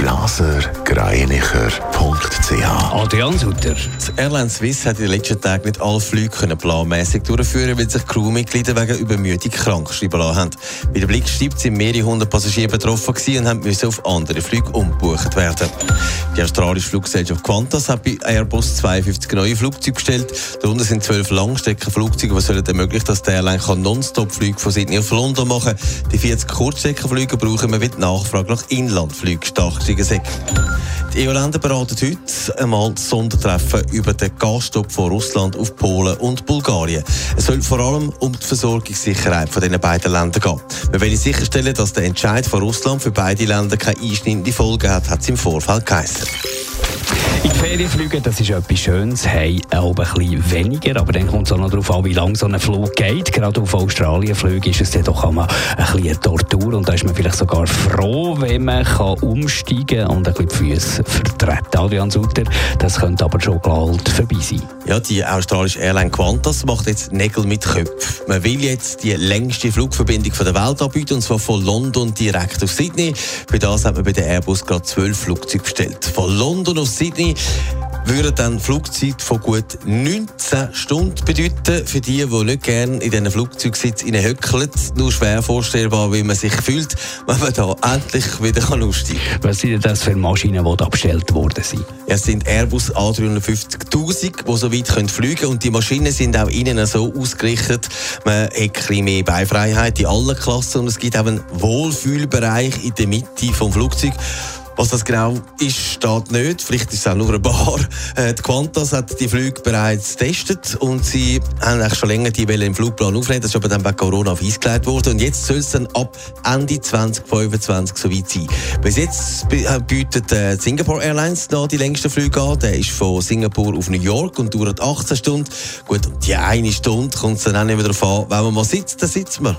blasergreinicher.ch Adrian Sutter. Die Airline Swiss hat in den letzten Tagen nicht alle Flüge planmäßig durchführen, weil sich Crewmitglieder wegen Übermüdung krank schreiben lassen haben. Bei der Blick sind mehrere hundert Passagiere betroffen und haben müssen auf andere Flüge umgebucht werden. Die australische Fluggesellschaft Qantas hat bei Airbus 52 neue Flugzeuge bestellt. Darunter sind zwölf Langstreckenflugzeuge, die sollen ermöglichen, dass Airline Nonstop-Flüge von Sydney auf London machen kann. Die 40 Kurzstreckenflüge brauchen wir, weil die Nachfrage nach Inlandflügen stark gestiegen sind. Die EU-Länder beraten heute einmal das Sondertreffen über den Gasstopp von Russland auf Polen und Bulgarien. Es soll vor allem um die Versorgungssicherheit von diesen beiden Ländern gehen. Wir wollen sicherstellen, dass der Entscheid von Russland für beide Länder keine einschneidende Folgen hat, hat es im Vorfeld geheißen. Thank you. In die Ferien fliegen, das ist etwas Schönes, haben auch ein bisschen weniger, aber dann kommt es auch noch darauf an, wie lang so ein Flug geht. Gerade auf Australienflügen ist es dann doch einmal ein bisschen eine Tortur und da ist man vielleicht sogar froh, wenn man kann umsteigen und ein bisschen die Füße vertreten. Adrian Sutter, das könnte aber schon bald vorbei sein. Ja, die australische Airline Qantas macht jetzt Nägel mit Köpfen. Man will jetzt die längste Flugverbindung der Welt anbieten, und zwar von London direkt auf Sydney. Für das hat man bei der Airbus gerade zwölf Flugzeuge bestellt. Von London auf Sydney würde dann Flugzeit von gut 19 Stunden bedeuten. Für die, die nicht gerne in diesen Flugzeugsitz höckeln, nur schwer vorstellbar, wie man sich fühlt, wenn man da endlich wieder aussteigen kann. Was sind das für Maschinen, die da bestellt worden sind? Ja, es sind Airbus A350.000, die so weit können fliegen können. Und die Maschinen sind auch innen so ausgerichtet, man hat ein bisschen mehr Beifreiheit in allen Klassen und es gibt auch einen Wohlfühlbereich in der Mitte des Flugzeugs. Was das genau ist, steht nicht. Vielleicht ist es auch nur ein Bar. Äh, die Qantas hat die Flüge bereits getestet und sie haben eigentlich schon länger die Welle im Flugplan aufnehmen. Das ist aber dann bei Corona auf Eis gelegt worden. Und jetzt soll es dann ab Ende 2025 soweit sein. Bis jetzt äh, bietet äh, Singapore Airlines noch die längsten Flüge an. Der ist von Singapur auf New York und dauert 18 Stunden. Gut, die eine Stunde kommt es dann auch nicht mehr darauf an. Wenn man mal sitzt, dann sitzt man.